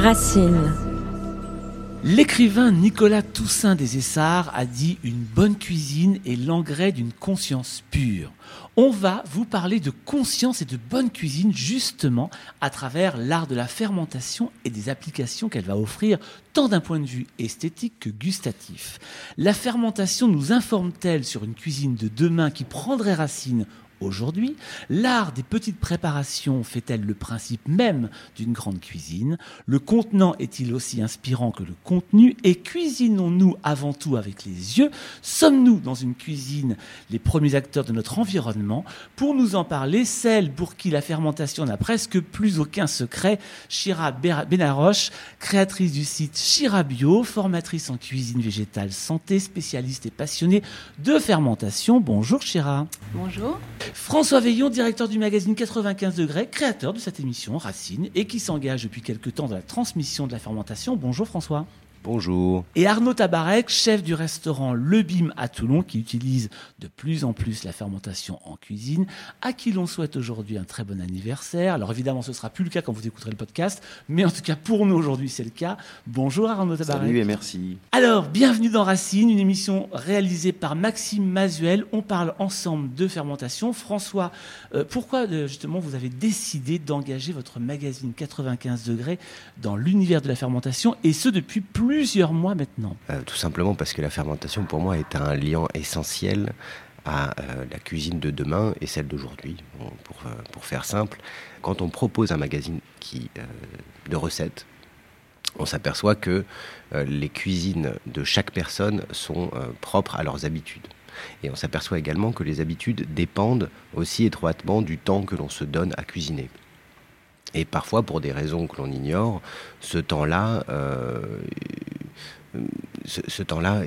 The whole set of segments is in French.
Racine. L'écrivain Nicolas Toussaint des Essarts a dit Une bonne cuisine est l'engrais d'une conscience pure. On va vous parler de conscience et de bonne cuisine justement à travers l'art de la fermentation et des applications qu'elle va offrir tant d'un point de vue esthétique que gustatif. La fermentation nous informe-t-elle sur une cuisine de demain qui prendrait racine aujourd'hui L'art des petites préparations fait-elle le principe même d'une grande cuisine? Le contenant est-il aussi inspirant que le contenu? Et cuisinons-nous avant tout avec les yeux? Sommes-nous dans une cuisine les premiers acteurs de notre environnement? Pour nous en parler, celle pour qui la fermentation n'a presque plus aucun secret, Chira Benaroche, créatrice du site Chira Bio, formatrice en cuisine végétale santé, spécialiste et passionnée de fermentation. Bonjour Chira. Bonjour. François Veillon, directeur du magazine 95 degrés, créateur de cette émission Racine et qui s'engage depuis quelque temps dans la transmission de la fermentation. Bonjour François. Bonjour. Et Arnaud Tabarek, chef du restaurant Le Bim à Toulon, qui utilise de plus en plus la fermentation en cuisine, à qui l'on souhaite aujourd'hui un très bon anniversaire. Alors évidemment, ce ne sera plus le cas quand vous écouterez le podcast, mais en tout cas pour nous aujourd'hui, c'est le cas. Bonjour Arnaud Tabarek. Salut et merci. Alors, bienvenue dans Racine, une émission réalisée par Maxime Mazuel. On parle ensemble de fermentation. François, euh, pourquoi euh, justement vous avez décidé d'engager votre magazine 95 degrés dans l'univers de la fermentation, et ce depuis plus plusieurs mois maintenant euh, Tout simplement parce que la fermentation, pour moi, est un lien essentiel à euh, la cuisine de demain et celle d'aujourd'hui. pour, euh, pour, faire simple, quand on propose un magazine qui, de recettes, on s'aperçoit que les cuisines de chaque personne sont propres à leurs habitudes. Et on s'aperçoit également que les habitudes dépendent aussi étroitement du temps que l'on se donne à cuisiner. Et parfois, pour des raisons que l'on ignore, ce temps-là, euh, ce, temps-là,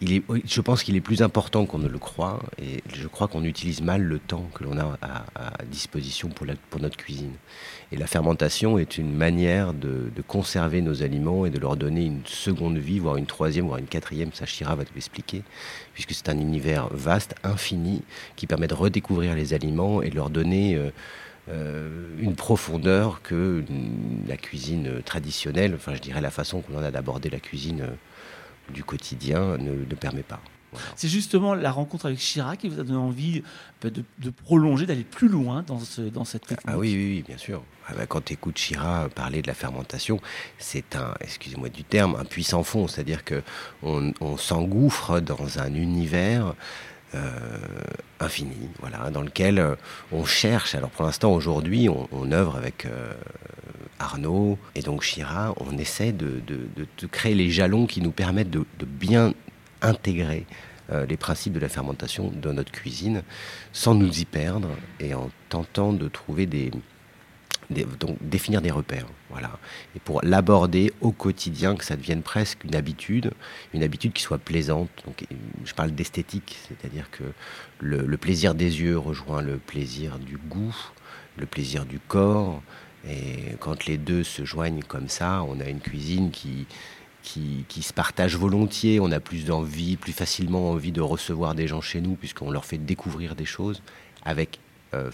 il, est, je pense qu'il est plus important qu'on ne le croit. Et je crois qu'on utilise mal le temps que l'on a à, disposition pour, notre cuisine. Et la fermentation est une manière de, conserver nos aliments et de leur donner une seconde vie, voire une troisième, voire une quatrième. Ça, va te l'expliquer, puisque c'est un univers vaste, infini, qui permet de redécouvrir les aliments et de leur donner. Euh, une profondeur que la cuisine traditionnelle, enfin je dirais la façon qu'on en a d'aborder la cuisine euh, du quotidien ne, permet pas. C'est justement la rencontre avec Chirac qui vous a donné envie bah, de, prolonger, d'aller plus loin dans, ce, dans cette technique. Ah oui, oui, bien sûr. Ah bah, quand tu écoutes Chirac parler de la fermentation, c'est un, excusez-moi du terme, un puissant fond. C'est-à-dire qu'on on, s'engouffre dans un univers euh, infini, voilà, dans lequel euh, on cherche. Alors pour l'instant, aujourd'hui, on, œuvre avec euh, Arnaud et donc Chira, on essaie de, créer les jalons qui nous permettent de, bien intégrer les principes de la fermentation dans notre cuisine sans nous y perdre et en tentant de trouver des, donc définir des repères, voilà. Et pour l'aborder au quotidien, que ça devienne presque une habitude, une habitude qui soit plaisante. Donc, je parle d'esthétique, c'est-à-dire que le, plaisir des yeux rejoint le plaisir du goût, le plaisir du corps. Et quand les deux se joignent comme ça, on a une cuisine qui, qui, se partage volontiers. On a plus d'envie, plus facilement envie de recevoir des gens chez nous, puisqu'on leur fait découvrir des choses avec euh.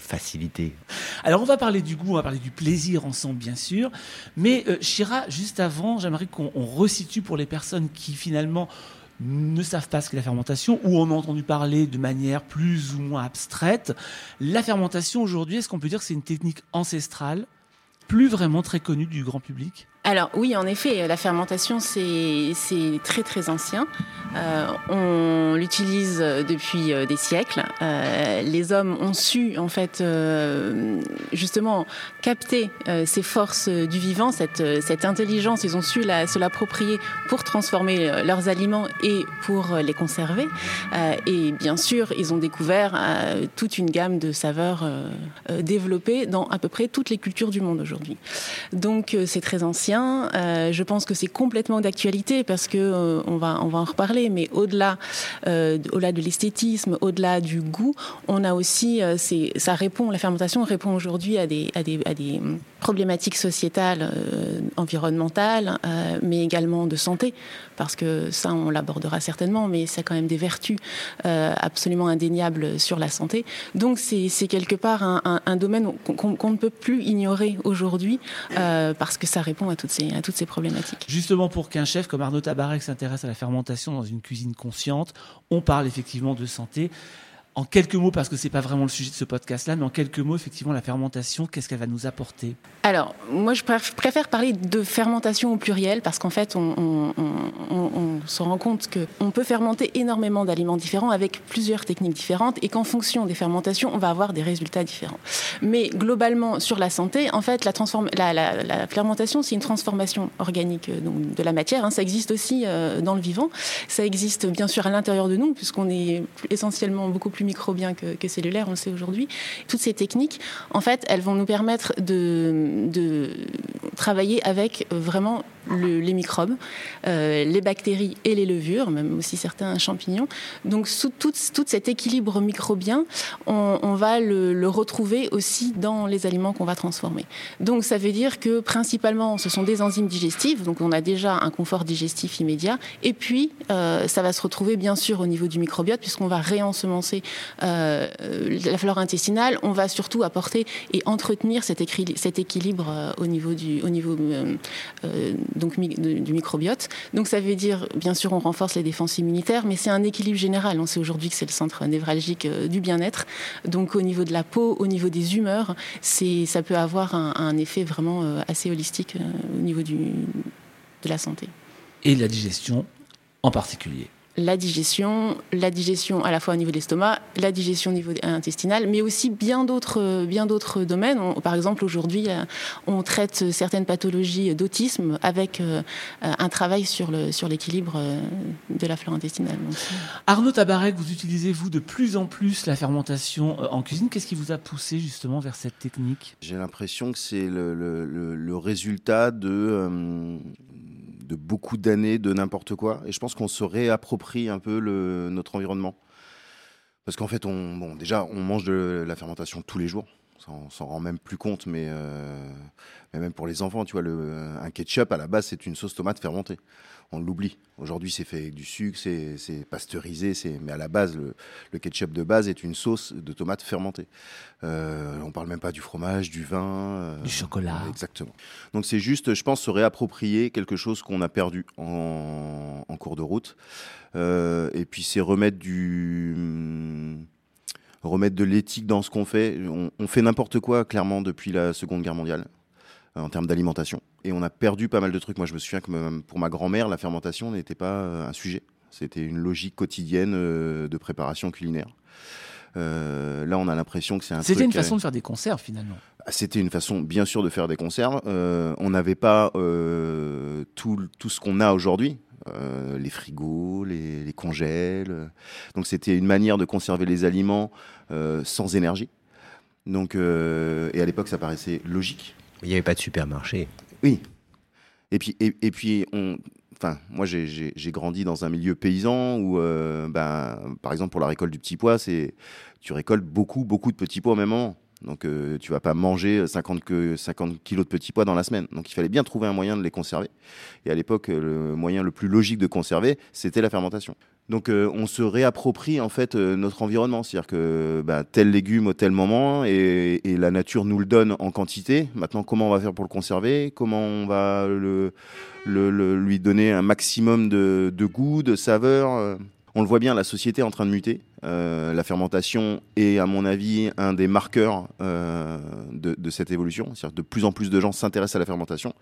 Alors on va parler du goût, on va parler du plaisir ensemble bien sûr, mais euh, Chira, juste avant, j'aimerais qu'on resitue pour les personnes qui finalement ne savent pas ce qu'est la fermentation ou en ont entendu parler de manière plus ou moins abstraite. La fermentation aujourd'hui, est-ce qu'on peut dire que c'est une technique ancestrale, plus vraiment très connue du grand public? Alors oui, en effet, la fermentation, c'est très très ancien. Euh, on l'utilise depuis euh, des siècles. Euh, les hommes ont su en fait justement capter ces forces du vivant, cette, intelligence. Ils ont su la, se l'approprier pour transformer leurs aliments et pour les conserver. et bien sûr, ils ont découvert toute une gamme de saveurs développées dans à peu près toutes les cultures du monde aujourd'hui. Donc c'est très ancien. Euh, je pense que c'est complètement d'actualité parce que euh, on va en reparler. Mais au-delà euh, au-delà de l'esthétisme, au-delà du goût, on a aussi ça répond la fermentation répond aujourd'hui à des à des, à des problématiques sociétales, euh, environnementales, euh, mais également de santé, parce que ça, on l'abordera certainement, mais c'est quand même des vertus euh, absolument indéniables sur la santé. Donc c'est quelque part un, domaine qu'on ne peut plus ignorer aujourd'hui, parce que ça répond à toutes, ces, à toutes ces problématiques. Justement, pour qu'un chef comme Arnaud Tabarek s'intéresse à la fermentation dans une cuisine consciente, on parle effectivement de santé. En quelques mots, parce que c'est pas vraiment le sujet de ce podcast-là, mais en quelques mots, effectivement, la fermentation, qu'est-ce qu'elle va nous apporter? Alors, moi, je préfère parler de fermentation au pluriel, parce qu'en fait, on, se rend compte qu'on peut fermenter énormément d'aliments différents avec plusieurs techniques différentes, et qu'en fonction des fermentations, on va avoir des résultats différents. Mais globalement, sur la santé, en fait, la, fermentation, c'est une transformation organique euh, de la matière. Hein. Ça existe aussi euh, dans le vivant. Ça existe bien sûr à l'intérieur de nous, puisqu'on est essentiellement beaucoup plus microbien que, que cellulaire, on le sait aujourd'hui. Toutes ces techniques, en fait, elles vont nous permettre de travailler avec vraiment les microbes, euh, les bactéries et les levures, même aussi certains champignons. Donc, sous tout, cet équilibre microbien, on, va le, retrouver aussi dans les aliments qu'on va transformer. Donc, ça veut dire que principalement, ce sont des enzymes digestives, donc on a déjà un confort digestif immédiat. Et puis, euh, ça va se retrouver bien sûr au niveau du microbiote, puisqu'on va réensemencer euh, la flore intestinale. On va surtout apporter et entretenir cet, cet équilibre au niveau du, au niveau, donc du microbiote. Donc ça veut dire, bien sûr, on renforce les défenses immunitaires, mais c'est un équilibre général. On sait aujourd'hui que c'est le centre névralgique euh, du bien-être. Donc au niveau de la peau, au niveau des humeurs, ça peut avoir un, effet vraiment euh, assez holistique euh, au niveau de la santé. Et la digestion en particulier la digestion, la digestion à la fois au niveau de l'estomac, la digestion au niveau intestinal, mais aussi bien d'autres, bien d'autres domaines. par exemple, aujourd'hui, euh, on traite certaines pathologies d'autisme avec euh, un travail sur, le, sur l'équilibre euh, de la flore intestinale. Arnaud Tabarek, vous utilisez, vous, de plus en plus la fermentation en cuisine. Qu'est-ce qui vous a poussé justement vers cette technique? J'ai l'impression que c'est le, le résultat de de beaucoup d'années de n'importe quoi. Et je pense qu'on se réapproprie un peu notre environnement. Parce qu'en fait, on, bon, déjà, on mange de la fermentation tous les jours. On s'en rend même plus compte, mais, euh, mais, même pour les enfants, tu vois, le, un ketchup à la base, c'est une sauce tomate fermentée on l'oublie. Aujourd'hui, c'est fait avec du sucre, c'est pasteurisé, mais à la base, le, ketchup de base est une sauce de tomate fermentée. Euh, on parle même pas du fromage, du vin, euh, du chocolat. exactement. Donc c'est juste, je pense, se réapproprier quelque chose qu'on a perdu en, cours de route, euh, et puis c'est remettre du remettre de l'éthique dans ce qu'on fait. on fait n'importe quoi, clairement, depuis la Seconde Guerre mondiale. Euh, en termes d'alimentation. Et on a perdu pas mal de trucs. Moi, je me souviens que pour ma grand-mère, la fermentation n'était pas euh, un sujet. C'était une logique quotidienne euh, de préparation culinaire. là, on a l'impression que c'est un. C'était une façon de faire des conserves finalement. Ah, c'était une façon, bien sûr, de faire des conserves. on n'avait pas tout, tout, ce qu'on a aujourd'hui. les frigos, les, les congèles. Donc c'était une manière de conserver les aliments sans énergie. Donc, et à l'époque, ça paraissait logique. Il n'y avait pas de supermarché. Oui. Et puis, et, puis on, enfin, moi j'ai grandi dans un milieu paysan où, ben, par exemple pour la récolte du petit pois, c'est tu récoltes beaucoup, beaucoup de petits pois au même moment. Donc euh, tu vas pas manger 50, que 50 kilos de petits pois dans la semaine. Donc il fallait bien trouver un moyen de les conserver. Et à l'époque, le moyen le plus logique de conserver, c'était la fermentation. Donc euh, on se réapproprie en fait euh, notre environnement, c'est-à-dire que bah, tel légume au tel moment et, la nature nous le donne en quantité. Maintenant, comment on va faire pour le conserver? Comment on va le, lui donner un maximum de, de goût, de saveur? Euh on le voit bien, la société est en train de muter. Euh, la fermentation est, à mon avis, un des marqueurs euh, de, cette évolution. cest de plus en plus de gens s'intéressent à la fermentation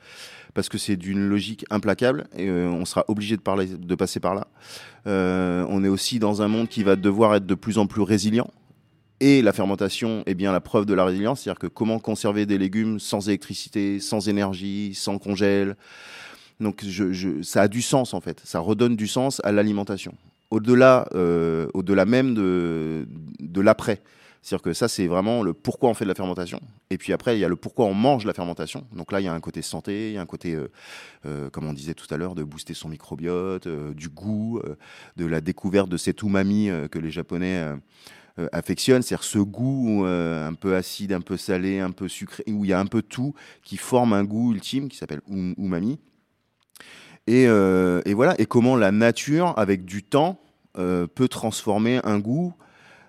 parce que c'est d'une logique implacable et euh, on sera obligé de passer par là. on est aussi dans un monde qui va devoir être de plus en plus résilient. Et la fermentation est bien la preuve de la résilience, c'est-à-dire que comment conserver des légumes sans électricité, sans énergie, sans congèle? Donc ça a du sens en fait, ça redonne du sens à l'alimentation au-delà euh, au-delà même de, de l'après. C'est-à-dire que ça, c'est vraiment le pourquoi on fait de la fermentation. Et puis après, il y a le pourquoi on mange la fermentation. Donc là, il y a un côté santé, il y a un côté, euh, euh, comme on disait tout à l'heure, de booster son microbiote, du goût, de la découverte de cet umami que les Japonais affectionne, c'est-à-dire ce goût un peu acide, un peu salé, un peu sucré, où il y a un peu tout qui forme un goût ultime qui s'appelle umami. Et, et, voilà, et comment la nature, avec du temps, peut transformer un goût.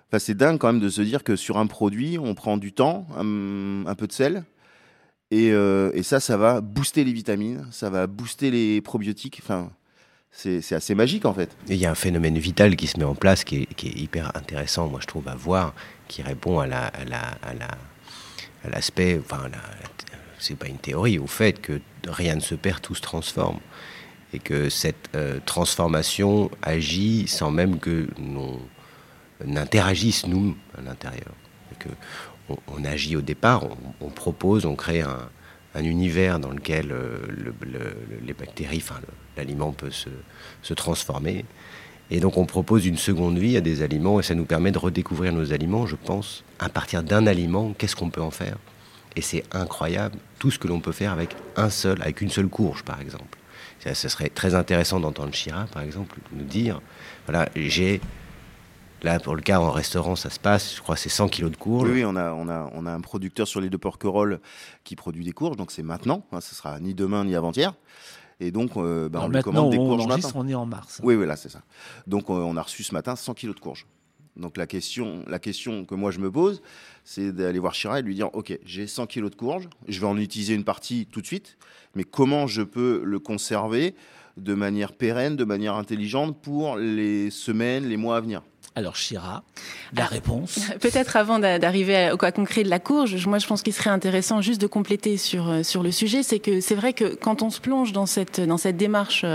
Enfin, c'est dingue quand même de se dire que sur un produit, on prend du temps, un peu de sel, euh, et, ça, ça va booster les vitamines, ça va booster les probiotiques. Enfin, c'est assez magique en fait. Il y a un phénomène vital qui se met en place qui est, hyper intéressant, moi je trouve, à voir, qui répond à l'aspect, la, enfin, c'est pas une théorie, au fait que rien ne se perd, tout se transforme. Et que cette euh, transformation agit sans même que nous n'interagisse nous à l'intérieur. Que on, agit au départ, on, propose, on crée un, univers dans lequel euh, les bactéries, enfin l'aliment peut se, transformer. Et donc on propose une seconde vie à des aliments et ça nous permet de redécouvrir nos aliments, je pense, à partir d'un aliment, qu'est-ce qu'on peut en faire? Et c'est incroyable, tout ce que l'on peut faire avec un seul, avec une seule courge par exemple. Ça, serait très intéressant d'entendre Chira, par exemple, nous dire, voilà, j'ai Là, pour le cas en restaurant, ça se passe, je crois c'est 100 kilos de courges. Oui, on, a, on, a, on a un producteur sur les deux porquerolles qui produit des courges, donc c'est maintenant, hein, ce sera ni demain ni avant-hier. Et donc, euh, bah, on lui commande des courges maintenant. On est en mars. Oui, voilà, c'est ça. Donc, euh, on a reçu ce matin 100 kilos de courges. Donc, la question, la question que moi je me pose, c'est d'aller voir Chira et lui dire Ok, j'ai 100 kilos de courges, je vais en utiliser une partie tout de suite, mais comment je peux le conserver de manière pérenne, de manière intelligente pour les semaines, les mois à venir? Alors, Chira, la réponse Peut-être avant d'arriver au cas concret de la courge, moi je pense qu'il serait intéressant juste de compléter sur, euh, sur le sujet, c'est que c'est vrai que quand on se plonge dans cette, dans cette démarche,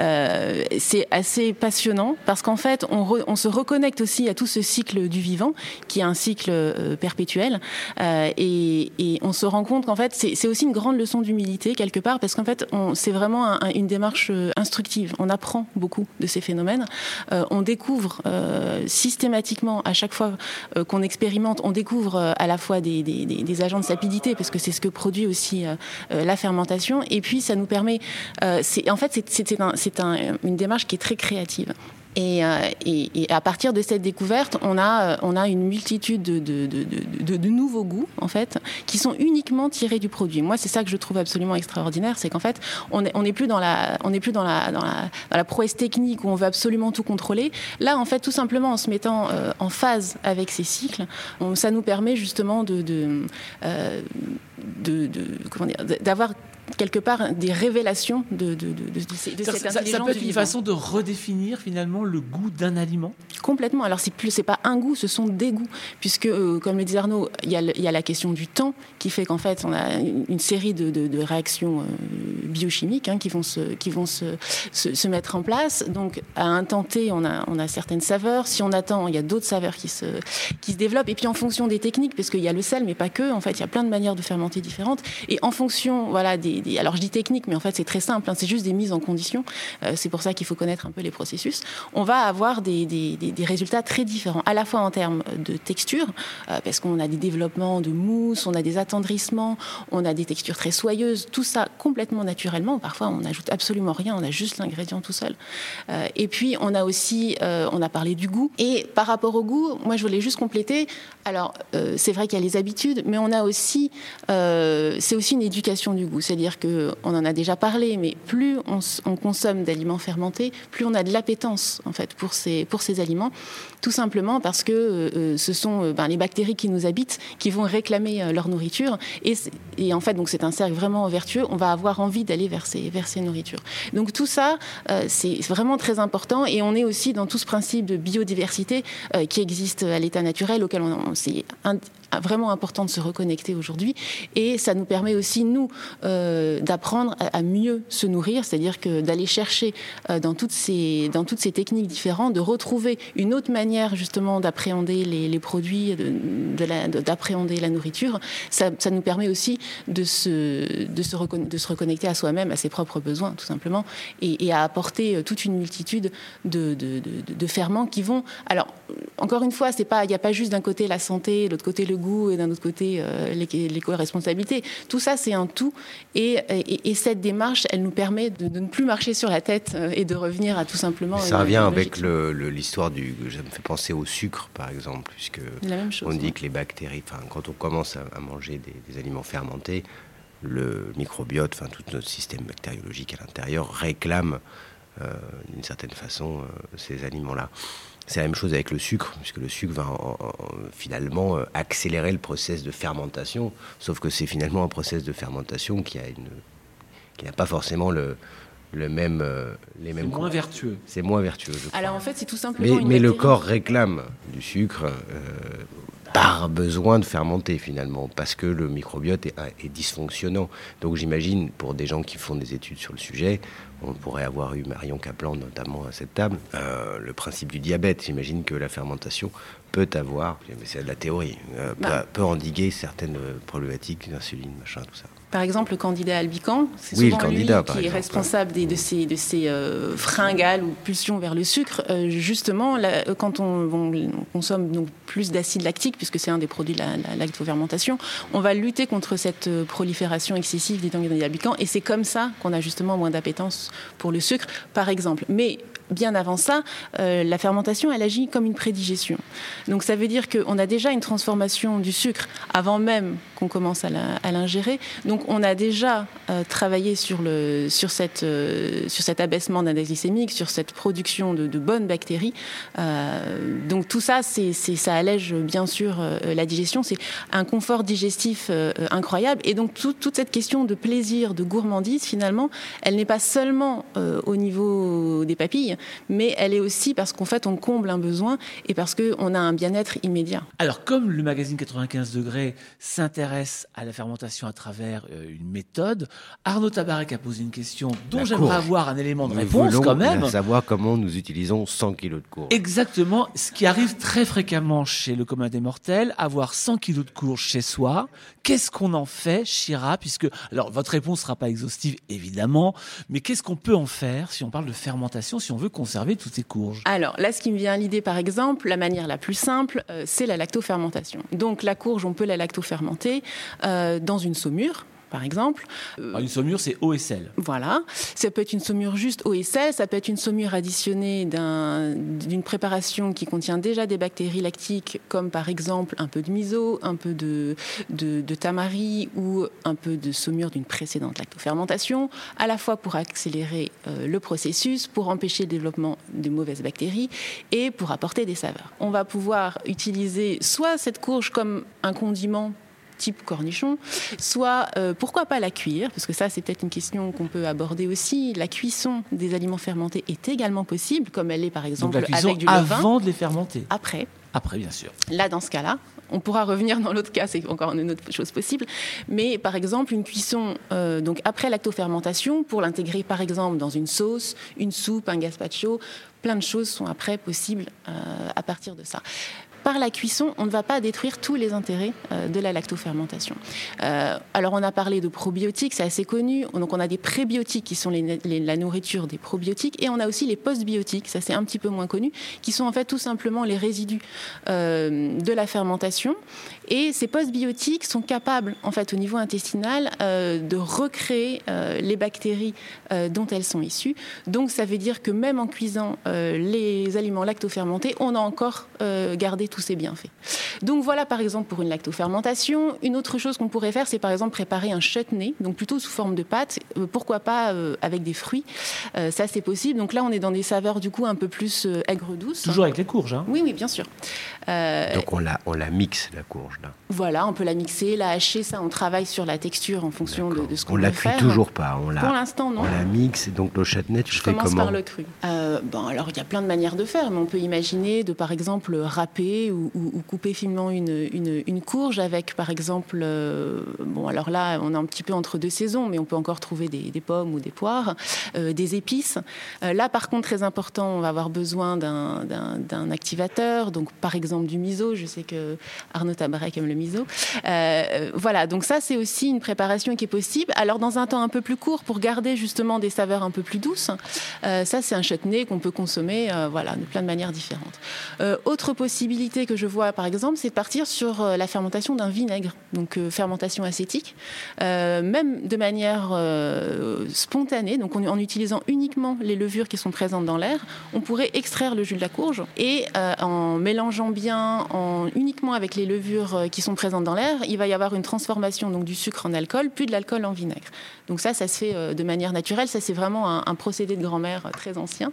euh, c'est assez passionnant parce qu'en fait on, on, se reconnecte aussi à tout ce cycle du vivant qui est un cycle euh, perpétuel et, et, on se rend compte qu'en fait c'est aussi une grande leçon d'humilité quelque part parce qu'en fait c'est vraiment une démarche instructive, on apprend beaucoup de ces phénomènes, on découvre systématiquement, à chaque fois euh, qu'on expérimente, on découvre euh, à la fois des, agents de sapidité, parce que c'est ce que produit aussi euh, la fermentation, et puis ça nous permet, en fait, c'est une démarche qui est très créative. Euh, et, à partir de cette découverte, on a, euh, on a une multitude de, de, nouveaux goûts, en fait, qui sont uniquement tirés du produit. Moi, c'est ça que je trouve absolument extraordinaire, c'est qu'en fait, on n'est on plus, dans la, on est plus dans, la, dans, la, prouesse technique où on veut absolument tout contrôler. Là, en fait, tout simplement en se mettant euh, en phase avec ces cycles, ça nous permet justement de, de, d'avoir quelque part des révélations de, de, de, de, cette ça, ça, peut être une façon de redéfinir finalement le goût d'un aliment? Complètement. Alors c'est plus c'est pas un goût, ce sont des goûts, puisque euh, comme le dit Arnaud, il y, a, il y, a, la question du temps qui fait qu'en fait on a une, série de, réactions euh, biochimiques hein, qui vont se qui vont se, se, mettre en place. Donc à un temps T, on a on a certaines saveurs. Si on attend, il y a d'autres saveurs qui se qui se développent. Et puis en fonction des techniques, parce qu'il y a le sel, mais pas que. En fait, il y a plein de manières de fermenter différentes. Et en fonction voilà des alors je dis technique, mais en fait c'est très simple, hein, c'est juste des mises en condition. Euh, c'est pour ça qu'il faut connaître un peu les processus. On va avoir des, résultats très différents, à la fois en termes de texture, euh, parce qu'on a des développements de mousse, on a des attendrissements, on a des textures très soyeuses, tout ça complètement naturellement. Parfois on n'ajoute absolument rien, on a juste l'ingrédient tout seul. Euh, et puis on a aussi, on a parlé du goût. Et par rapport au goût, moi je voulais juste compléter. Alors c'est vrai qu'il y a les habitudes, mais on a aussi, c'est aussi une éducation du goût, c'est-à-dire que on en a déjà parlé, mais plus on, consomme d'aliments fermentés, plus on a de l'appétence en fait pour ces pour ces aliments, tout simplement parce que euh, euh, ce sont euh, ben, les bactéries qui nous habitent qui vont réclamer leur nourriture et, et en fait donc c'est un cercle vraiment vertueux. On va avoir envie d'aller vers ces vers ces nourritures. Donc tout ça c'est vraiment très important et on est aussi dans tout ce principe de biodiversité qui existe à l'état naturel auquel on, on vraiment important de se reconnecter aujourd'hui. Et ça nous permet aussi, nous, euh, d'apprendre à, mieux se nourrir, c'est-à-dire que d'aller chercher euh, dans, toutes ces, dans toutes ces techniques différentes, de retrouver une autre manière justement d'appréhender les, produits, d'appréhender de, la nourriture. Ça, nous permet aussi de se, de se, reconnecter à soi-même, à ses propres besoins, tout simplement, et, à apporter euh, toute une multitude de, de, ferments qui vont. Alors, encore une fois, il n'y a pas juste d'un côté la santé, de l'autre côté le goût et d'un autre côté l'éco-responsabilité. Tout ça, c'est un tout. Et, et, cette démarche, elle nous permet de, ne plus marcher sur la tête et de revenir à tout simplement. Ça revient avec l'histoire du. Ça me fait penser au sucre, par exemple, puisque on dit que les bactéries, enfin, quand on commence à, manger des, aliments fermentés, le microbiote, enfin tout notre système bactériologique à l'intérieur réclame euh, d'une certaine façon euh, ces aliments-là. C'est la même chose avec le sucre, puisque le sucre va finalement euh, accélérer le process de fermentation, sauf que c'est finalement un process de fermentation qui a une qui n'a pas forcément le, le même, les mêmes. C'est moins vertueux. C'est moins vertueux. Je Alors en fait, c'est tout simplement. Mais, mais le corps réclame du sucre par besoin de fermenter finalement, parce que le microbiote est, est dysfonctionnant. Donc j'imagine, pour des gens qui font des études sur le sujet, on pourrait avoir eu Marion Kaplan notamment à cette table, euh, le principe du diabète. J'imagine que la fermentation peut avoir, mais c'est de la théorie, euh, bah. peut, endiguer certaines problématiques d'insuline, machin, tout ça. Par exemple, le candidat Albican, c'est souvent lui qui est responsable des, de ces, de ces euh, fringales ou pulsions vers le sucre. Euh, justement, quand on, consomme donc plus d'acide lactique, puisque c'est un des produits de la, lactofermentation, on va lutter contre cette euh, prolifération excessive des candidats Albican. Et c'est comme ça qu'on a justement moins d'appétence pour le sucre, par exemple. Mais bien avant ça, euh, la fermentation, elle agit comme une prédigestion. Donc ça veut dire qu'on a déjà une transformation du sucre avant même qu'on commence à l'ingérer. Donc on a déjà euh, travaillé sur, cette, euh, cet abaissement d'index glycémique, sur cette production de, bonnes bactéries. donc tout ça, ça allège bien sûr la digestion. C'est un confort digestif incroyable. Et donc toute cette question de plaisir, de gourmandise, finalement, elle n'est pas seulement au niveau des papilles, mais elle est aussi parce qu'en fait, on comble un besoin et parce qu'on a un bien-être immédiat. Alors, comme le magazine 95 degrés s'intéresse à la fermentation à travers euh, une méthode, Arnaud Tabarek a posé une question dont j'aimerais avoir un élément de réponse quand même. savoir comment nous utilisons 100 kg de courge. Exactement, ce qui arrive très fréquemment chez le commun des mortels, avoir 100 kg de courge chez soi. Qu'est-ce qu'on en fait, Chira? Puisque, alors, votre réponse sera pas exhaustive, évidemment, mais qu'est-ce qu'on peut en faire si on parle de fermentation, si on veut conserver toutes ces courges Alors là, ce qui me vient à l'idée, par exemple, la manière la plus simple, euh, c'est la lactofermentation. Donc la courge, on peut la lactofermenter euh, dans une saumure par exemple. Euh, une saumure, c'est eau et sel. Voilà. Ça peut être une saumure juste eau et sel, ça peut être une saumure additionnée d'une préparation qui contient déjà des bactéries lactiques, comme par exemple un peu de miso, un peu de, de, tamari ou un peu de saumure d'une précédente lactofermentation, à la fois pour accélérer euh, le processus, pour empêcher le développement de mauvaises bactéries et pour apporter des saveurs. On va pouvoir utiliser soit cette courge comme un condiment type cornichon, soit euh, pourquoi pas la cuire, parce que ça c'est peut-être une question qu'on peut aborder aussi. La cuisson des aliments fermentés est également possible, comme elle est par exemple Donc avec du levain. Avant de les fermenter. Après. Après, bien sûr. Là, dans ce cas-là, on pourra revenir dans l'autre cas, c'est encore une autre chose possible. Mais par exemple, une cuisson euh, donc après lactofermentation, pour l'intégrer par exemple dans une sauce, une soupe, un gazpacho, plein de choses sont après possibles euh, à partir de ça par la cuisson, on ne va pas détruire tous les intérêts euh, de la lactofermentation. Euh, alors, on a parlé de probiotiques, c'est assez connu. Donc, on a des prébiotiques qui sont la nourriture des probiotiques, et on a aussi les postbiotiques, ça c'est un petit peu moins connu, qui sont en fait tout simplement les résidus euh, de la fermentation. Et ces postbiotiques sont capables, en fait, au niveau intestinal, de recréer les bactéries dont elles sont issues. Donc, ça veut dire que même en cuisant les aliments lactofermentés, on a encore gardé tous ces bienfaits. Donc voilà par exemple pour une lactofermentation. Une autre chose qu'on pourrait faire, c'est par exemple préparer un chutney, donc plutôt sous forme de pâte, euh, pourquoi pas euh, avec des fruits. Euh, ça c'est possible. Donc là on est dans des saveurs du coup un peu plus aigre douces. Toujours avec les courges. Hein. Oui oui bien sûr. donc on la, on la mixe la courge là. Voilà, on peut la mixer, la hacher, ça on travaille sur la texture en fonction de, ce qu'on On la cuit toujours pas. On la, Pour l'instant non. On la mixe donc le chutney tu Je fais commence comment par le cru. bon alors il y a plein de manières de faire, mais on peut imaginer de par exemple râper ou, couper finement une, une, courge avec, par exemple, euh, bon, alors là, on est un petit peu entre deux saisons, mais on peut encore trouver des, pommes ou des poires, euh, des épices. Euh, là, par contre, très important, on va avoir besoin d'un activateur, donc par exemple du miso. Je sais que Arnaud Tabarek aime le miso. Voilà, donc ça, c'est aussi une préparation qui est possible. Alors, dans un temps un peu plus court, pour garder justement des saveurs un peu plus douces, ça, c'est un chutney qu'on peut consommer voilà, de plein de manières différentes. autre possibilité, que je vois, par exemple, c'est de partir sur euh, la fermentation d'un vinaigre, donc euh, fermentation acétique, euh, même de manière euh, spontanée, donc en, utilisant uniquement les levures qui sont présentes dans l'air, on pourrait extraire le jus de la courge et euh, en mélangeant bien, en, uniquement avec les levures euh, qui sont présentes dans l'air, il va y avoir une transformation donc du sucre en alcool, puis de l'alcool en vinaigre. Donc ça, ça se fait euh, de manière naturelle. Ça, c'est vraiment un, un procédé de grand-mère euh, très ancien.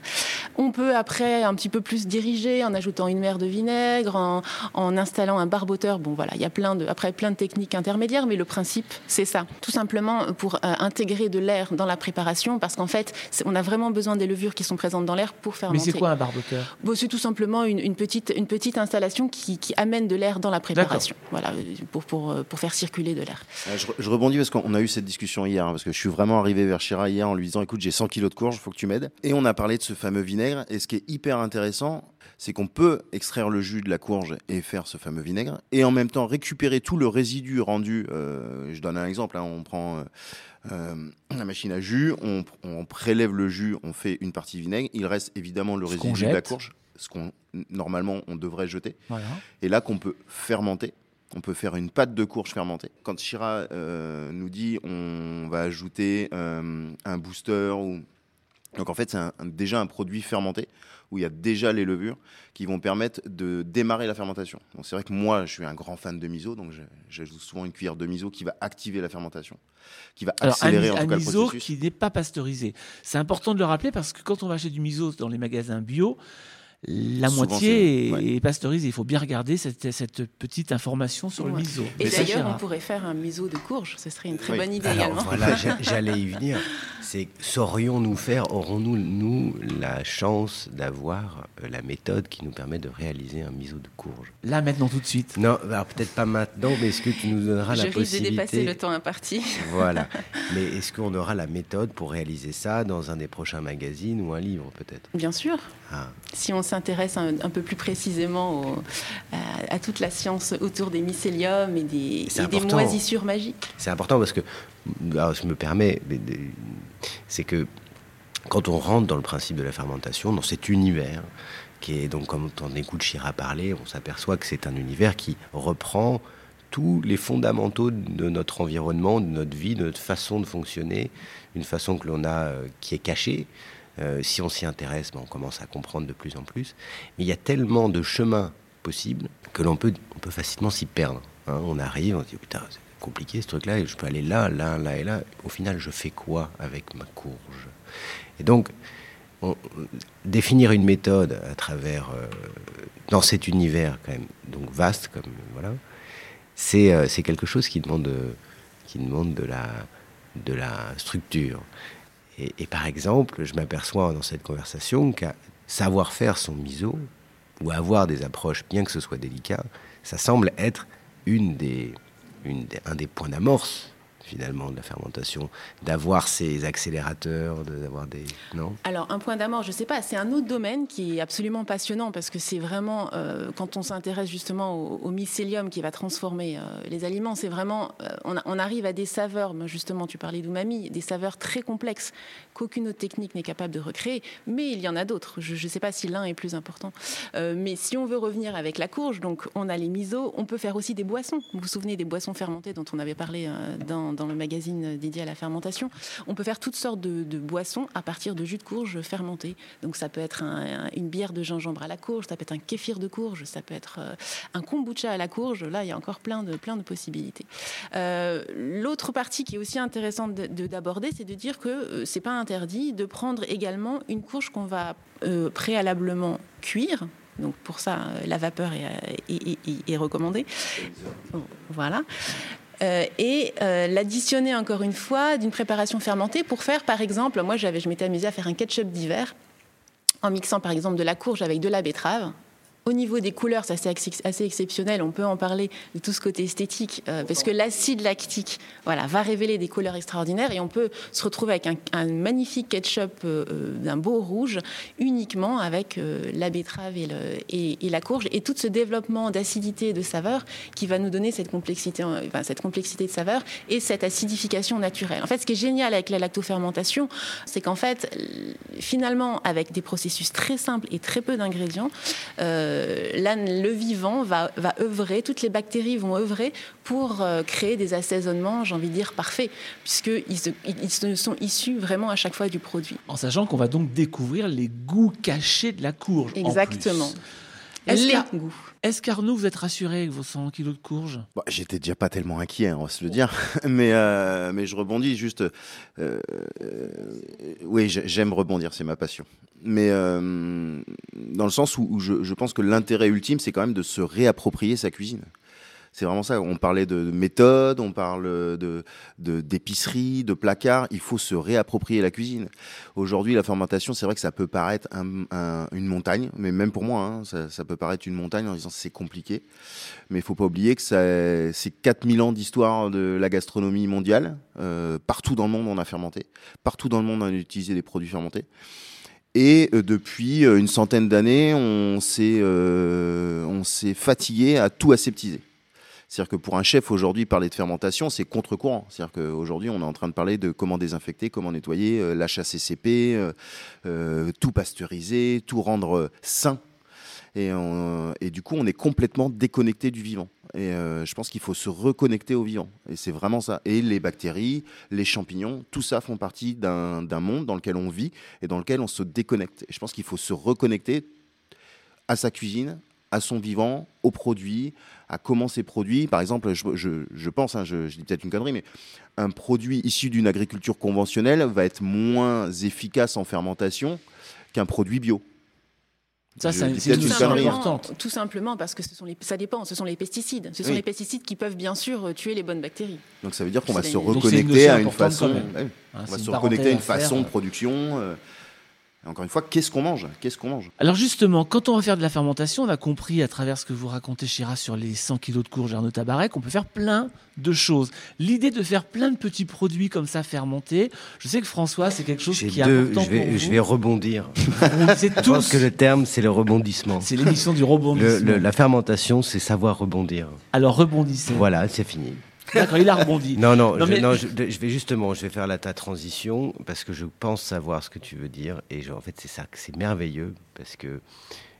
On peut après un petit peu plus diriger en ajoutant une mer de vinaigre, en, en installant un barboteur. Bon, voilà, il y a plein de, après plein de techniques intermédiaires, mais le principe, c'est ça. Tout simplement pour euh, intégrer de l'air dans la préparation, parce qu'en fait, on a vraiment besoin des levures qui sont présentes dans l'air pour Mais fermenter. c'est quoi un barboteur? Bon, c'est tout simplement une, une petite, une petite installation qui, qui amène de l'air dans la préparation. Voilà, euh, pour, pour, pour faire circuler de l'air. Euh, Je, je rebondis parce qu'on a eu cette discussion hier, hein, parce que je suis vraiment arrivé vers Chira hier en lui disant écoute, j'ai 100 kilos de courge, faut que tu m'aides. Et on a parlé de ce fameux vinaigre. Et ce qui est hyper intéressant, c'est qu'on peut extraire le jus de la courge et faire ce fameux vinaigre, et en même temps récupérer tout le résidu rendu. euh, je donne un exemple hein, on prend. euh, euh, la machine à jus, on, on prélève le jus, on fait une partie vinaigre, il reste évidemment le Ce résidu de la courge, ce qu'on normalement on devrait jeter Voilà. et là qu'on peut fermenter. On peut faire une pâte de courge fermentée. Quand Shira euh, nous dit on va ajouter euh, un booster ou donc en fait c'est un- un- déjà un produit fermenté où il y a déjà les levures qui vont permettre de démarrer la fermentation. Donc c'est vrai que moi je suis un grand fan de miso donc j'ajoute souvent une cuillère de miso qui va activer la fermentation, qui va Alors, un, accélérer en un tout cas le miso processus. qui n'est pas pasteurisé. C'est important de le rappeler parce que quand on va acheter du miso dans les magasins bio, la Souvent, moitié ouais. est, pasteurisée. Il faut bien regarder cette, cette petite information sur le miso. Et d'ailleurs, on pourrait faire un miso de courge. Ce serait une très Oui. bonne idée Alors également. voilà, j'a- j'allais y venir. C'est saurions-nous faire, aurons-nous nous la chance d'avoir euh, la méthode qui nous permet de réaliser un miso de courge? Là, maintenant, tout de suite. Non, alors peut-être pas maintenant, mais est-ce que tu nous donneras Je la risque de possibilité? dépasser le temps imparti. Voilà. Mais est-ce qu'on aura la méthode pour réaliser ça dans un des prochains magazines ou un livre peut-être? Bien sûr. Ah. Si on s'intéresse un, un peu plus précisément au- à, à toute la science autour des mycéliums et des, et moisissures magiques. C'est important parce que, alors, je me permets, c'est que quand on rentre dans le principe de la fermentation, dans cet univers, qui est donc, comme on écoute Chira parler, on s'aperçoit que c'est un univers qui reprend tous les fondamentaux de notre environnement, de notre vie, de notre façon de fonctionner, une façon que l'on a euh, qui est cachée. Euh, si on s'y intéresse, ben, on commence à comprendre de plus en plus. Mais il y a tellement de chemins possibles que l'on peut, on peut facilement s'y perdre. hein. on arrive, on se dit putain, c'est compliqué ce truc-là, je peux aller là, là, là et là. Au final, je fais quoi avec ma courge? Et donc, on- définir une méthode à travers euh, dans cet univers quand même donc vaste comme voilà, c'est euh, quelque chose qui demande euh, qui demande de la de la structure. Et, par exemple, je m'aperçois dans cette conversation qu'à savoir faire son miso ou avoir des approches, bien que ce soit délicat, ça semble être un des points d'amorce finalement de la fermentation, d'avoir ces accélérateurs, d'avoir des non? Alors, un point d'amour, je ne sais pas, c'est un autre domaine qui est absolument passionnant parce que c'est vraiment, euh, quand on s'intéresse justement au, mycélium qui va transformer euh, les aliments, c'est vraiment, euh, on, on arrive à des saveurs, moi, justement, tu parlais d'umami, des saveurs très complexes qu'aucune autre technique n'est capable de recréer, mais il y en a d'autres. Je ne sais pas si l'un est plus important. Euh, mais si on veut revenir avec la courge, donc on a les misos, on peut faire aussi des boissons. Vous vous souvenez des boissons fermentées dont on avait parlé euh, dans, le magazine dédié à la fermentation On peut faire toutes sortes de, boissons à partir de jus de courge fermenté. Donc ça peut être un- un- une bière de gingembre à la courge, ça peut être un kéfir de courge, ça peut être euh, un kombucha à la courge. Là, il y a encore plein de, plein de possibilités. L'autre partie qui est aussi intéressante de- de- d'aborder, c'est de dire que c'est pas interdit de prendre également une courge qu'on va euh, préalablement cuire. Donc pour ça, euh, la vapeur est, euh, recommandée. Voilà. Et l'additionner encore une fois d'une préparation fermentée pour faire, par exemple, moi j'avais, je m'étais amusée à faire un ketchup d'hiver en mixant par exemple de la courge avec de la betterave. Au niveau des couleurs, ça c'est assez, exceptionnel. On peut en parler de tout ce côté esthétique, euh, parce que l'acide lactique, voilà, va révéler des couleurs extraordinaires, et on peut se retrouver avec un, un magnifique ketchup euh, euh, d'un beau rouge, uniquement avec euh, la betterave et, le, et, et la courge, et tout ce développement d'acidité et de saveur qui va nous donner cette complexité, enfin, cette complexité de saveur et cette acidification naturelle. En fait, ce qui est génial avec la lactofermentation, c'est qu'en fait, finalement, avec des processus très simples et très peu d'ingrédients, euh, là, le vivant va, va œuvrer, toutes les bactéries vont œuvrer pour créer des assaisonnements, j'ai envie de dire, parfaits, puisqu'ils ils sont issus vraiment à chaque fois du produit. En sachant qu'on va donc découvrir les goûts cachés de la courge. Exactement. Est-ce goûts. Est-ce qu'Arnaud, vous êtes rassuré avec vos 100 kilos de courge? Bah, J'étais déjà pas tellement inquiet, hein, on va se le dire. mais, euh, mais je rebondis juste. Euh, euh, oui, j'aime rebondir, c'est ma passion. Mais dans le sens où, je, pense que l'intérêt ultime, c'est quand même de se réapproprier sa cuisine. C'est vraiment ça. On parlait de, méthode, on parle de d'épicerie, de, placard. Il faut se réapproprier la cuisine. Aujourd'hui, la fermentation, c'est vrai que ça peut paraître une montagne, mais même pour moi, hein, ça, peut paraître une montagne en disant c'est compliqué. Mais il faut pas oublier que c'est 4000 ans d'histoire de la gastronomie mondiale. Euh, partout dans le monde, on a fermenté. Partout dans le monde, on a utilisé des produits fermentés. Et euh, depuis euh, une centaine d'années, on s'est on s'est fatigué à tout aseptiser. C'est-à-dire que pour un chef aujourd'hui, parler de fermentation, c'est contre-courant. C'est-à-dire qu'aujourd'hui, on est en train de parler de comment désinfecter, comment nettoyer, euh, l'HACCP, euh, euh, tout pasteuriser, tout rendre sain. Et, et, du coup, on est complètement déconnecté du vivant. Et je pense qu'il faut se reconnecter au vivant. Et c'est vraiment ça. Et les bactéries, les champignons, tout ça font partie d'un monde dans lequel on vit et dans lequel on se déconnecte. Et je pense qu'il faut se reconnecter à sa cuisine, à son vivant, aux produits, à comment c'est produit. Par exemple, je, pense, hein, je, dis peut-être une connerie, mais un produit issu d'une agriculture conventionnelle va être moins efficace en fermentation qu'un produit bio. Ça, c'est une connerie importante. Tout simplement parce que ce sont les, ça dépend, ce sont les pesticides. Ce sont les pesticides qui peuvent bien sûr tuer les bonnes bactéries. Donc ça veut dire qu'on va se reconnecter à une façon, on va se reconnecter à une façon de production. Euh, encore une fois, qu'est-ce qu'on mange? Qu'est-ce qu'on mange? Alors justement, quand on va faire de la fermentation, on a compris à travers ce que vous racontez, Chira, sur les 100 kilos de courge Arnaud Tabaret, qu'on peut faire plein de choses. L'idée de faire plein de petits produits comme ça fermentés, je sais que François, c'est quelque chose qui est important je vais, pour Je vais rebondir. je pense que le terme, c'est le rebondissement. C'est l'émission du rebondissement. la fermentation, c'est savoir rebondir. Alors rebondissez. Voilà, c'est fini. D'accord, il a rebondi. Non, non, je, vais justement, je vais faire la ta transition parce que je pense savoir ce que tu veux dire et en fait c'est ça, c'est merveilleux parce que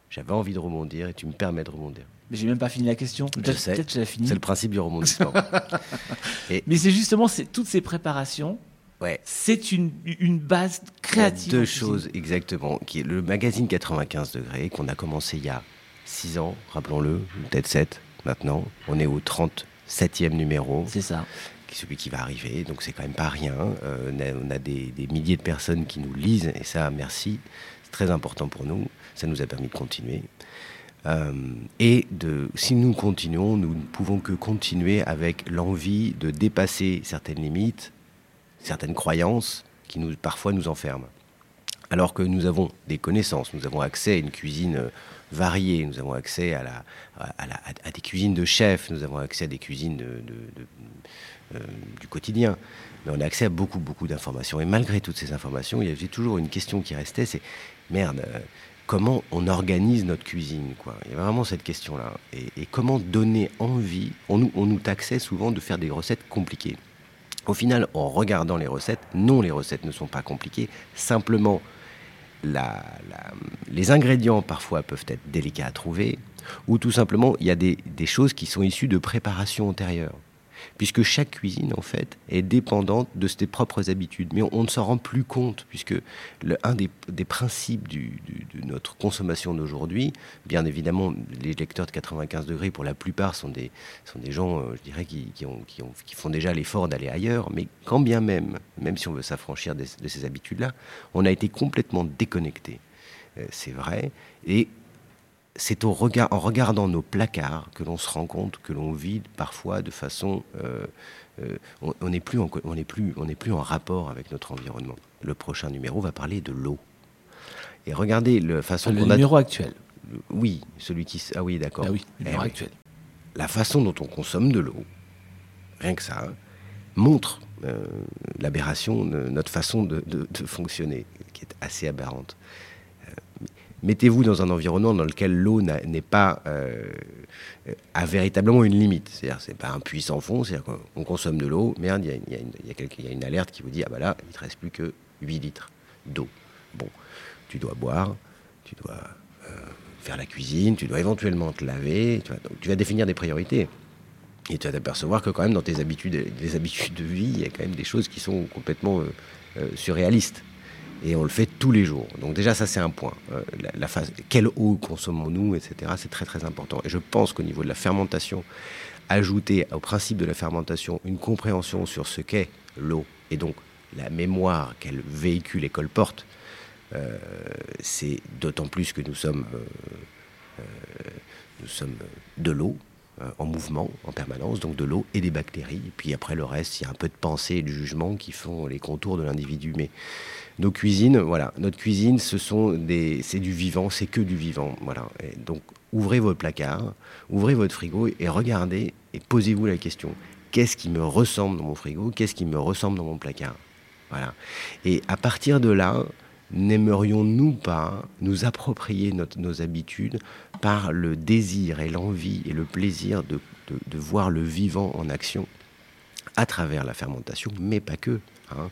j'avais envie de rebondir et tu me permets de rebondir. Mais j'ai même pas fini la question. Je sais. C'est le principe du rebondissement. Mais c'est justement toutes ces préparations. Ouais. C'est une, une, base créative. Deux choses exactement. Qui est le magazine 95 degrés qu'on a commencé il y a 6 ans, rappelons-le, peut-être 7 maintenant. On est au 30 septième numéro. C'est ça. Celui qui va arriver, donc c'est quand même pas rien. Euh, on a, des, milliers de personnes qui nous lisent, et ça, merci. C'est très important pour nous. Ça nous a permis de continuer. Euh, et de, si nous continuons, nous ne pouvons que continuer avec l'envie de dépasser certaines limites, certaines croyances qui nous, parfois nous enferment. Alors que nous avons des connaissances, nous avons accès à une cuisine variés. Nous avons accès à, des cuisines de chefs, nous avons accès à des cuisines euh, du quotidien. Mais on a accès à beaucoup, beaucoup d'informations. Et malgré toutes ces informations, il y avait toujours une question qui restait, c'est merde, euh, comment on organise notre cuisine. Il y a vraiment cette question-là. Et, comment donner envie? On nous, on nous taxait souvent de faire des recettes compliquées. Au final, en regardant les recettes, non, les recettes ne sont pas compliquées. Simplement, les ingrédients parfois peuvent être délicats à trouver, ou tout simplement il y a des, choses qui sont issues de préparation antérieure puisque chaque cuisine, en fait, est dépendante de ses propres habitudes. Mais on, ne s'en rend plus compte, puisque le, un des, principes de notre consommation d'aujourd'hui, bien évidemment, les lecteurs de 95 degrés, pour la plupart, sont des, gens, euh, je dirais, qui, font déjà l'effort d'aller ailleurs, mais quand bien même, même si on veut s'affranchir de, de ces habitudes-là, on a été complètement déconnecté. Euh, c'est vrai. Et c'est au regard, en regardant nos placards que l'on se rend compte que l'on vit parfois de façon... Euh, euh, on n'est plus, en, plus, plus en rapport avec notre environnement. Le prochain numéro va parler de l'eau. Et regardez la façon le numéro actuel. Oui, celui qui... Ah oui, d'accord. Ah oui, le numéro eh actuel. La façon dont on consomme de l'eau, rien que ça, montre euh, l'aberration de notre façon de, de, fonctionner, qui est assez aberrante mettez-vous dans un environnement dans lequel l'eau n'est pas euh, a véritablement une limite. C'est-à-dire, c'est pas un puits sans fond. C'est-à-dire qu'on consomme de l'eau, merde, il y, a une alerte qui vous dit ah bah là, il te reste plus que 8 litres d'eau. Bon, tu dois boire, tu dois euh, faire la cuisine, tu dois éventuellement te laver, tu, donc tu vas définir des priorités. Et tu vas t'apercevoir que quand même dans tes habitudes, des habitudes de vie, il y a quand même des choses qui sont complètement euh, surréalistes. Et on le fait tous les jours. Donc déjà, ça c'est un point. Euh, la, phase, quelle eau consommons-nous, etc. C'est très très important. Et je pense qu'au niveau de la fermentation, ajouter au principe de la fermentation une compréhension sur ce qu'est l'eau et donc la mémoire qu'elle véhicule et qu'elle porte, c'est d'autant plus que nous sommes, nous sommes de l'eau, euh, en mouvement en permanence, donc de l'eau et des bactéries. Et puis après le reste, il y a un peu de pensée et de jugement qui font les contours de l'individu. Mais nos cuisines, voilà, notre cuisine, ce sont des, c'est du vivant, c'est que du vivant, voilà. donc ouvrez votre placard, ouvrez votre frigo et regardez et posez-vous la question qu'est-ce qui me ressemble dans mon frigo, qu'est-ce qui me ressemble dans mon placard, voilà. Et à partir de là, n'aimerions-nous pas nous approprier nos habitudes par le désir et l'envie et le plaisir de, voir le vivant en action à travers la fermentation, mais pas que. Hein.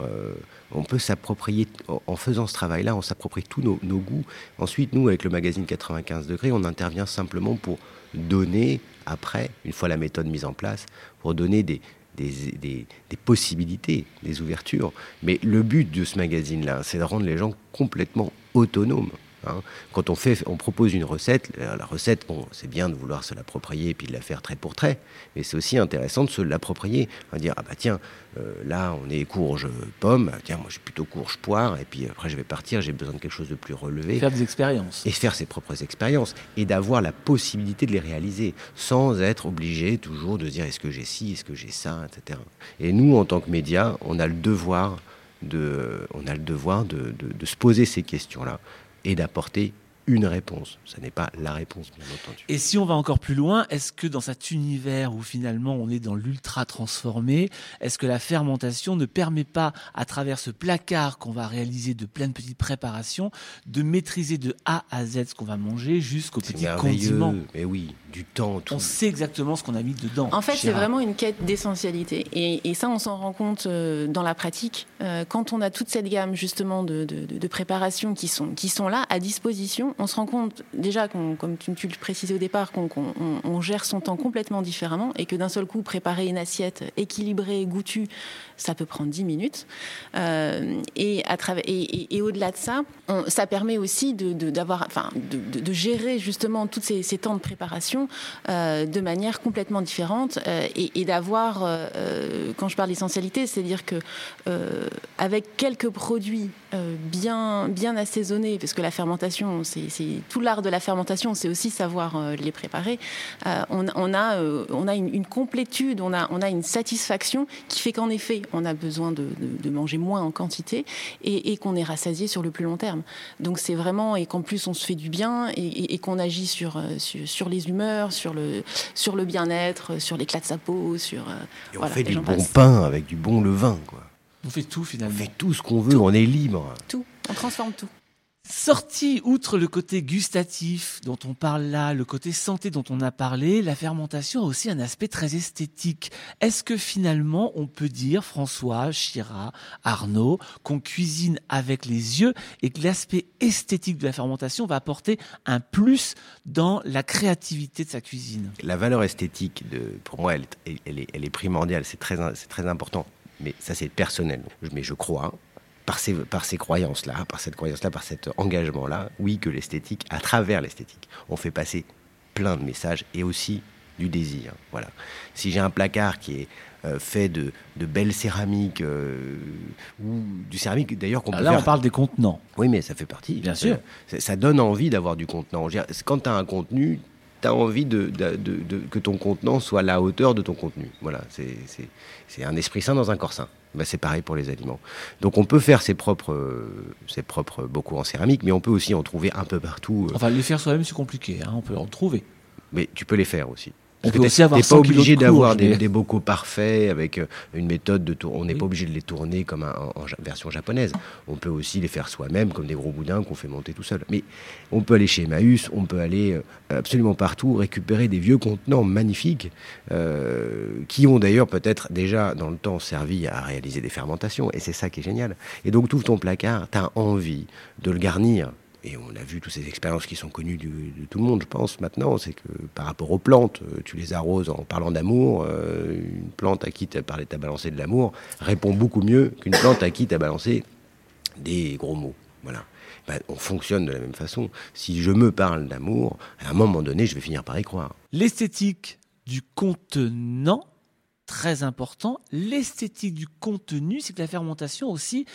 Euh, on peut s'approprier, en faisant ce travail-là, on s'approprie tous nos, goûts. Ensuite, nous, avec le magazine 95 degrés, on intervient simplement pour donner, après, une fois la méthode mise en place, pour donner des, des, possibilités, des ouvertures. Mais le but de ce magazine-là, c'est de rendre les gens complètement autonomes. Hein. Quand on, fait, on propose une recette, la recette, bon, c'est bien de vouloir se l'approprier et puis de la faire trait pour trait, mais c'est aussi intéressant de se l'approprier. Va dire, ah bah tiens, euh, là on est courge pomme, tiens, moi je suis plutôt courge poire, et puis après je vais partir, j'ai besoin de quelque chose de plus relevé. Faire des expériences. Et faire ses propres expériences, et d'avoir la possibilité de les réaliser, sans être obligé toujours de dire est-ce que j'ai ci, est-ce que j'ai ça, etc. Et nous, en tant que médias, on a le devoir de, on a le devoir de se poser ces questions-là et d'apporter une réponse. Ce n'est pas la réponse, bien entendu. Et si on va encore plus loin, est-ce que dans cet univers où finalement on est dans l'ultra transformé, est-ce que la fermentation ne permet pas, à travers ce placard qu'on va réaliser de plein de petites préparations, de maîtriser de A à Z ce qu'on va manger jusqu'au petit condiment? Mais oui, du temps. On sait exactement ce qu'on a mis dedans. En fait, c'est vraiment une quête d'essentialité. Et, ça, on s'en rend compte euh, dans la pratique. Euh, quand on a toute cette gamme justement de, de préparations qui sont, qui sont là à disposition, on se rend compte déjà, comme tu, le précisais au départ, qu'on gère son temps complètement différemment et que d'un seul coup, préparer une assiette équilibrée, goûtue, ça peut prendre 10 minutes. Euh, et, au-delà de ça, ça permet aussi de, gérer justement tous ces, temps de préparation euh, de manière complètement différente euh, et, d'avoir, quand je parle d'essentialité, c'est-à-dire que avec quelques produits bien, assaisonnés, parce que la fermentation, c'est, tout l'art de la fermentation, c'est aussi savoir les préparer. On, a, une, complétude, on a une satisfaction qui fait qu'en effet, on a besoin de, manger moins en quantité et, qu'on est rassasié sur le plus long terme. Donc c'est vraiment, et qu'en plus on se fait du bien et, qu'on agit sur, euh, sur, les humeurs, sur le, sur le bien-être, sur l'éclat de sa peau, sur... Euh, et on fait du bon pain avec du bon levain, quoi. On fait tout finalement. On fait tout ce qu'on veut, on est libre. Tout, on transforme tout. Sorti, outre le côté gustatif dont on parle là, le côté santé dont on a parlé, la fermentation a aussi un aspect très esthétique. Est-ce que finalement on peut dire, François, Chira, Arnaud, qu'on cuisine avec les yeux et que l'aspect esthétique de la fermentation va apporter un plus dans la créativité de sa cuisine? La valeur esthétique, de, pour moi, elle, est, primordiale, c'est très, très important. Mais ça, c'est personnel. Mais je crois par ces, par ces croyances-là, par cette croyance-là, par cet engagement-là, oui, que l'esthétique, à travers l'esthétique, on fait passer plein de messages et aussi du désir. Voilà. Si j'ai un placard qui est euh, fait de, de, belles céramiques euh, ou du céramique d'ailleurs qu'on peut Là, on parle des contenants. Oui, mais ça fait partie. Bien sûr. Ça, donne envie d'avoir du contenant. Quand tu as un contenu, tu as envie de, que ton contenant soit à la hauteur de ton contenu. Voilà, c'est un esprit sain dans un corps sain. Bah, c'est pareil pour les aliments. Donc on peut faire ses propres, ses propres bocaux en céramique, mais on peut aussi en trouver un peu partout. Euh. Enfin, les faire soi-même, c'est compliqué. Hein, on peut en trouver. Mais tu peux les faire aussi. On peut aussi avoir pas obligé d'avoir des, bocaux parfaits avec euh, une méthode de tour. On n'est pas obligé de les tourner comme en, version japonaise. On peut aussi les faire soi-même comme des gros boudins qu'on fait monter tout seul. Mais on peut aller chez Emmaüs, on peut aller euh, absolument partout récupérer des vieux contenants magnifiques euh, qui ont d'ailleurs peut-être déjà dans le temps servi à réaliser des fermentations. Et c'est ça qui est génial. Et donc tout ton placard, tu as envie de le garnir et on a vu toutes ces expériences qui sont connues de tout le monde, je pense, maintenant, c'est que par rapport aux plantes, euh, tu les arroses en parlant d'amour, euh, une plante à qui tu as parlé, balancé de l'amour, répond beaucoup mieux qu'une plante à qui tu as balancé des gros mots. Voilà. Ben, on fonctionne de la même façon. Si je me parle d'amour, à un moment donné, je vais finir par y croire. L'esthétique du contenant, très important. L'esthétique du contenu, c'est que la fermentation aussi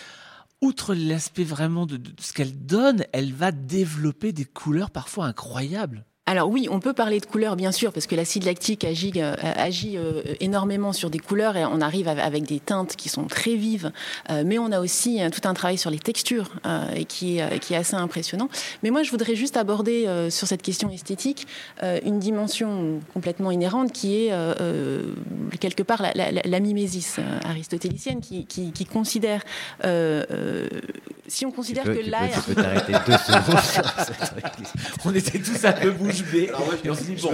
outre l'aspect vraiment de, ce qu'elle donne, elle va développer des couleurs parfois incroyables. Alors oui, on peut parler de couleurs bien sûr parce que l'acide lactique agit, euh, agit euh, énormément sur des couleurs et on arrive avec des teintes qui sont très vives. Euh, mais on a aussi tout un travail sur les textures et qui est, qui est assez impressionnant. Mais moi, je voudrais juste aborder sur cette question esthétique une dimension complètement inhérente qui est quelque part la, mimésis aristotélicienne qui, qui, considère si on considère que l'air. on était tous un peu bouche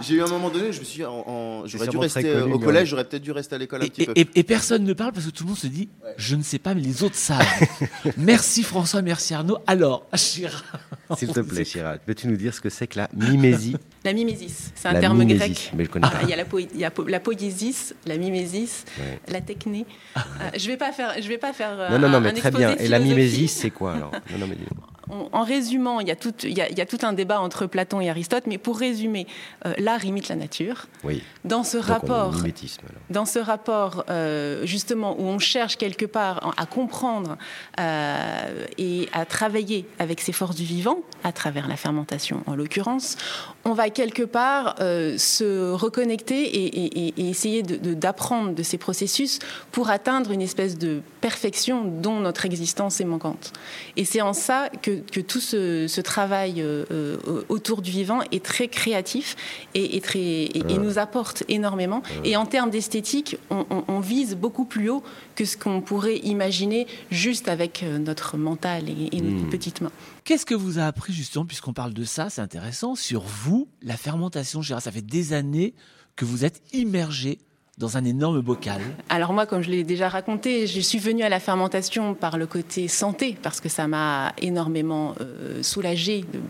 j'ai eu un moment donné, je me suis j'aurais dû rester au collège, j'aurais peut-être dû rester à l'école un et, petit peu. Et, personne ne parle parce que tout le monde se dit, je ne sais pas, mais les autres savent. merci François, merci Arnaud. Alors, Chira. S'il te plaît, Chira, peux-tu nous dire ce que c'est que la mimésie? La mimésis, c'est un terme grec. Mais je connais pas. Il y a la, po y a la poésis, la mimésis, la techné. Euh, je vais pas faire, je vais pas faire. non, non, non, mais très bien. Et la mimésis, c'est quoi alors? Non, non, mais en résumant, il y, a tout, il, y a, tout, un débat entre Platon et Aristote, mais pour résumer, euh, l'art imite la nature. Oui. Dans ce rapport, dans ce rapport euh, justement où on cherche quelque part à comprendre euh, et à travailler avec ces forces du vivant, à travers la fermentation en l'occurrence, on va quelque part se reconnecter et, essayer d'apprendre de, de ces processus pour atteindre une espèce de perfection dont notre existence est manquante. Et c'est en ça que que, tout ce, travail euh, euh, autour du vivant est très créatif et, très, et, nous apporte énormément. Et en termes d'esthétique, on, vise beaucoup plus haut que ce qu'on pourrait imaginer juste avec euh, notre mental et, nos hmm. petites mains. Qu'est-ce que vous a appris justement, puisqu'on parle de ça, c'est intéressant, sur vous, la fermentation, Gérard, ça fait des années que vous êtes immergé dans un énorme bocal Alors moi, comme je l'ai déjà raconté, je suis venue à la fermentation par le côté santé, parce que ça m'a énormément euh, soulagée de,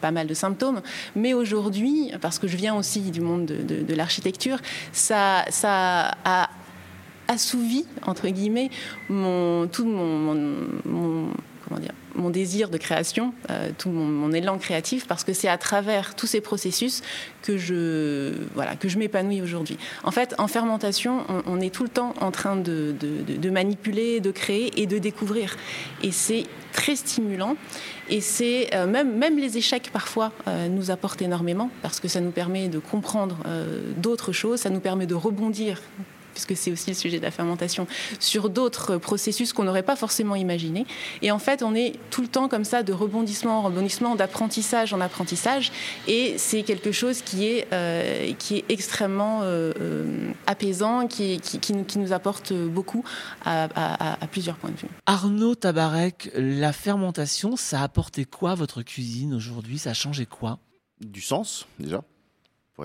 pas mal de symptômes. Mais aujourd'hui, parce que je viens aussi du monde de, l'architecture, ça, a assouvi, entre guillemets, tout mon comment dire, mon désir de création, euh, tout mon, élan créatif, parce que c'est à travers tous ces processus que je, voilà, que je m'épanouis aujourd'hui. En fait, en fermentation, on, est tout le temps en train de, manipuler, de créer et de découvrir. Et c'est très stimulant. Et c'est euh, même, même les échecs parfois euh, nous apportent énormément parce que ça nous permet de comprendre d'autres choses, ça nous permet de rebondir puisque c'est aussi le sujet de la fermentation, sur d'autres processus qu'on n'aurait pas forcément imaginés. Et en fait, on est tout le temps comme ça, de rebondissement en rebondissement, d'apprentissage en apprentissage. Et c'est quelque chose qui est, euh, qui est extrêmement euh, euh, apaisant, qui, qui, nous, apporte beaucoup à, plusieurs points de vue. Arnaud Tabarek, la fermentation, ça a apporté quoi à votre cuisine aujourd'hui? Ça a changé quoi? Du sens, déjà.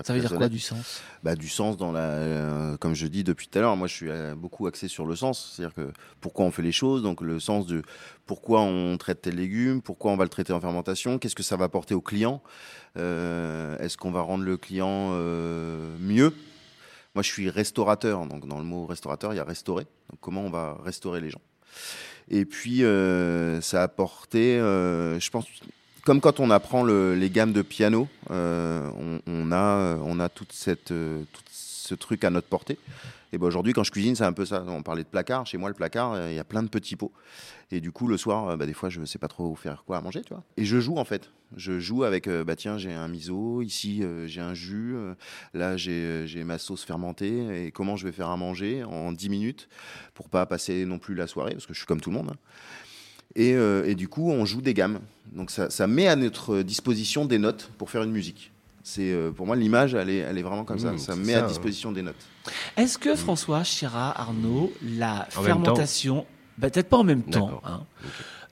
Ça veut dire quoi du sens? Bah, Du sens dans la. Euh, comme je dis depuis tout à l'heure, moi je suis euh, beaucoup axé sur le sens. C'est-à-dire que pourquoi on fait les choses, donc le sens de pourquoi on traite tel légume, pourquoi on va le traiter en fermentation, qu'est-ce que ça va apporter au client, euh, est-ce qu'on va rendre le client mieux? Moi je suis restaurateur, donc dans le mot restaurateur il y a restaurer. Donc comment on va restaurer les gens? Et puis ça a apporté, je pense comme quand on apprend les gammes de piano, euh, on, a, on a toute cette, euh, tout ce truc à notre portée. Et ben aujourd'hui, quand je cuisine, c'est un peu ça. On parlait de placard. Chez moi, le placard, euh, il y a plein de petits pots. Et du coup, le soir, bah, des fois, je ne sais pas trop faire quoi à manger, tu vois. Et je joue en fait. Je joue avec, bah tiens, j'ai un miso, ici j'ai un jus, là j'ai ma sauce fermentée. Et comment je vais faire à manger en 10 minutes pour pas passer non plus la soirée, parce que je suis comme tout le monde. Hein. Euh, et, du coup, on joue des gammes. Donc ça, met à notre disposition des notes pour faire une musique. C'est euh, pour moi l'image, elle est, elle est vraiment comme ça. Mmh, ça met à disposition des notes. Est-ce que François, Chira, Arnaud, la fermentation, bah, peut-être pas en même temps. Hein.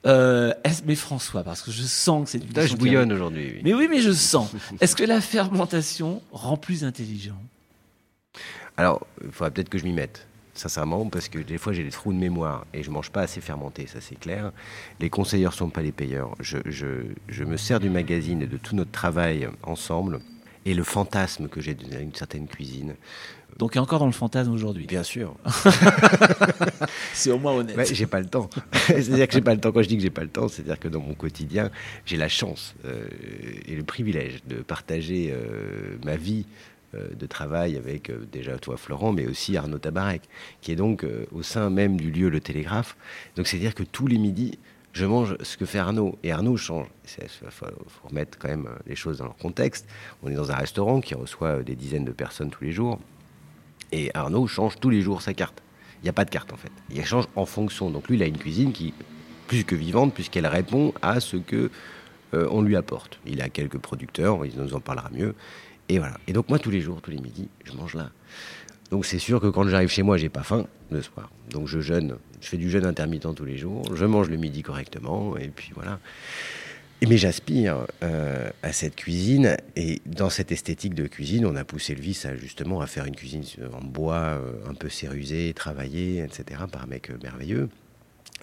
Euh, mais François, parce que je sens que c'est du. je bouillonne aujourd'hui. Mais oui, mais je sens. Est-ce que la fermentation rend plus intelligent? Alors, il faudra peut-être que je m'y mette. Sincèrement, parce que des fois j'ai des trous de mémoire et je mange pas assez fermenté, ça c'est clair. Les conseilleurs sont pas les payeurs. Je, je, me sers du magazine et de tout notre travail ensemble et le fantasme que j'ai d'une certaine cuisine. Donc, encore dans le fantasme aujourd'hui. Bien sûr. c'est au moins honnête. j'ai pas le temps. c'est-à-dire que j'ai pas le temps. Quand je dis que j'ai pas le temps, c'est-à-dire que dans mon quotidien, j'ai la chance euh, et le privilège de partager euh, ma vie de travail avec déjà toi Florent, mais aussi Arnaud Tabarek, qui est donc au sein même du lieu Le Télégraphe. Donc c'est-à-dire que tous les midis, je mange ce que fait Arnaud. Et Arnaud change. Il faut, remettre quand même les choses dans leur contexte. On est dans un restaurant qui reçoit des dizaines de personnes tous les jours. Et Arnaud change tous les jours sa carte. Il n'y a pas de carte en fait. Il change en fonction. Donc lui, il a une cuisine qui plus que vivante puisqu'elle répond à ce que euh, on lui apporte. Il a quelques producteurs, il nous en parlera mieux. Et voilà. Et donc moi, tous les jours, tous les midis, je mange là. Donc c'est sûr que quand j'arrive chez moi, j'ai pas faim le soir. Donc je jeûne, je fais du jeûne intermittent tous les jours. Je mange le midi correctement et puis voilà. Mais j'aspire euh, à cette cuisine et dans cette esthétique de cuisine, on a poussé le vice à justement à faire une cuisine en bois euh, un peu cérusée, travaillée, etc. par un mec euh, merveilleux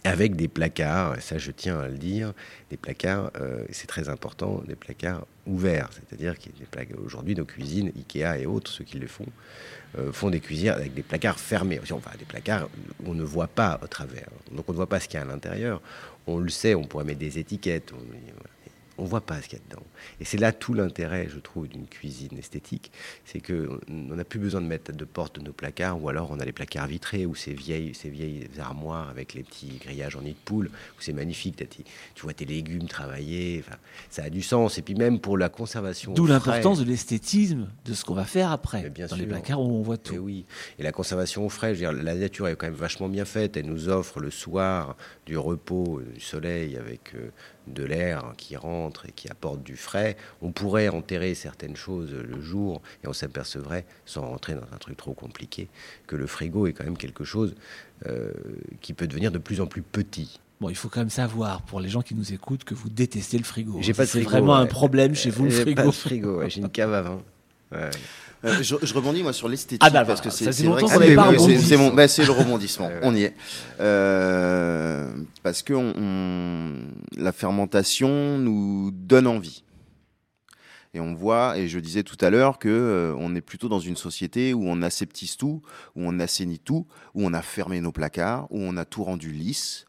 avec des placards, et ça je tiens à le dire, des placards, c'est très important, des placards ouverts, c'est-à-dire qu'aujourd'hui nos cuisines, Ikea et autres, ceux qui le font, font des cuisines avec des placards fermés, enfin des placards où on ne voit pas au travers, donc on ne voit pas ce qu'il y a à l'intérieur, on le sait, on pourrait mettre des étiquettes, ne voit pas ce qu'il y a dedans. Et c'est là tout l'intérêt, je trouve, d'une cuisine esthétique, c'est qu'on n'a plus besoin de mettre de porte de nos placards, ou alors on a les placards vitrés, ou ces vieilles, ces vieilles armoires avec les petits grillages en nid de poule, où c'est magnifique, tu vois tes légumes travaillés, ça a du sens. Et puis même pour la conservation. D'où l'importance de l'esthétisme de ce qu'on va faire après, bien dans les placards où on voit tout. Et oui, et la conservation au frais, je veux dire, la nature est quand même vachement bien faite, elle nous offre le soir du repos, du soleil avec... Euh, de l'air qui rentre et qui apporte du frais. On pourrait enterrer certaines choses le jour et on s'apercevrait, sans rentrer dans un truc trop compliqué, que le frigo est quand même quelque chose euh, qui peut devenir de plus en plus petit. Bon, il faut quand même savoir, pour les gens qui nous écoutent, que vous détestez le frigo. J'ai pas C'est vraiment un problème chez vous, le frigo. Pas de frigo, j'ai une cave à vin. Euh, je, rebondis moi sur l'esthétique ah bah, parce que c'est c'est mon, bah, c'est le rebondissement. on y est euh, parce que on, la fermentation nous donne envie. Et on voit, et je disais tout à l'heure que euh, on est plutôt dans une société où on aseptise tout, où on assainit tout, où on a fermé nos placards, où on a tout rendu lisse,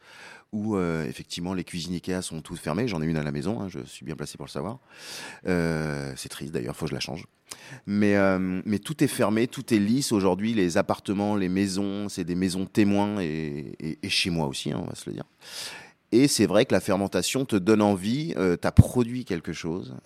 où euh, effectivement les cuisines Ikea sont toutes fermées. J'en ai une à la maison, hein, je suis bien placé pour le savoir. Euh, c'est triste d'ailleurs, faut que je la change. Mais, euh, mais tout est fermé, tout est lisse aujourd'hui. Les appartements, les maisons, c'est des maisons témoins et, et, chez moi aussi, hein, on va se le dire. Et c'est vrai que la fermentation te donne envie, tu as produit quelque chose,